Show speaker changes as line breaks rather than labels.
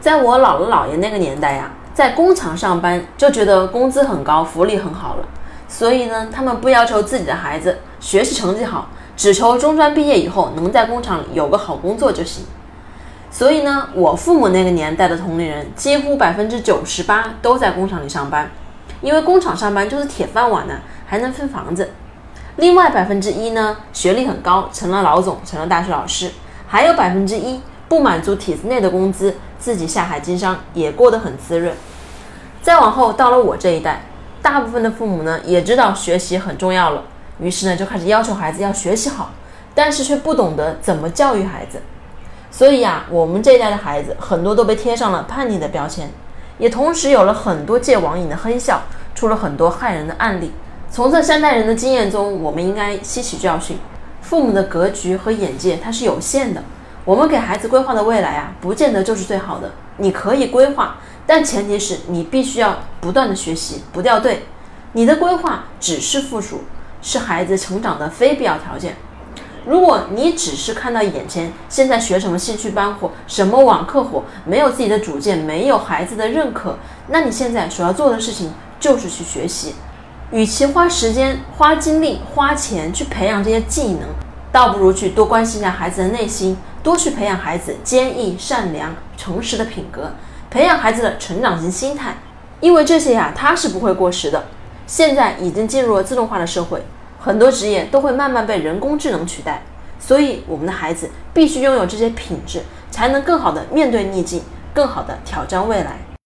在我姥姥姥爷那个年代呀，在工厂上班就觉得工资很高，福利很好了，所以呢，他们不要求自己的孩子学习成绩好，只求中专毕业以后能在工厂里有个好工作就行。所以呢，我父母那个年代的同龄人，几乎百分之九十八都在工厂里上班，因为工厂上班就是铁饭碗呢，还能分房子。另外百分之一呢，学历很高，成了老总，成了大学老师，还有百分之一不满足体制内的工资，自己下海经商，也过得很滋润。再往后到了我这一代，大部分的父母呢也知道学习很重要了，于是呢就开始要求孩子要学习好，但是却不懂得怎么教育孩子。所以呀，我们这一代的孩子很多都被贴上了叛逆的标签，也同时有了很多戒网瘾的哼笑，出了很多害人的案例。从这三代人的经验中，我们应该吸取教训。父母的格局和眼界它是有限的，我们给孩子规划的未来啊，不见得就是最好的。你可以规划，但前提是你必须要不断的学习，不掉队。你的规划只是附属，是孩子成长的非必要条件。如果你只是看到眼前现在学什么兴趣班火，什么网课火，没有自己的主见，没有孩子的认可，那你现在所要做的事情就是去学习。与其花时间、花精力、花钱去培养这些技能，倒不如去多关心一下孩子的内心，多去培养孩子坚毅、善良、诚实的品格，培养孩子的成长型心态。因为这些呀，它是不会过时的。现在已经进入了自动化的社会，很多职业都会慢慢被人工智能取代，所以我们的孩子必须拥有这些品质，才能更好的面对逆境，更好的挑战未来。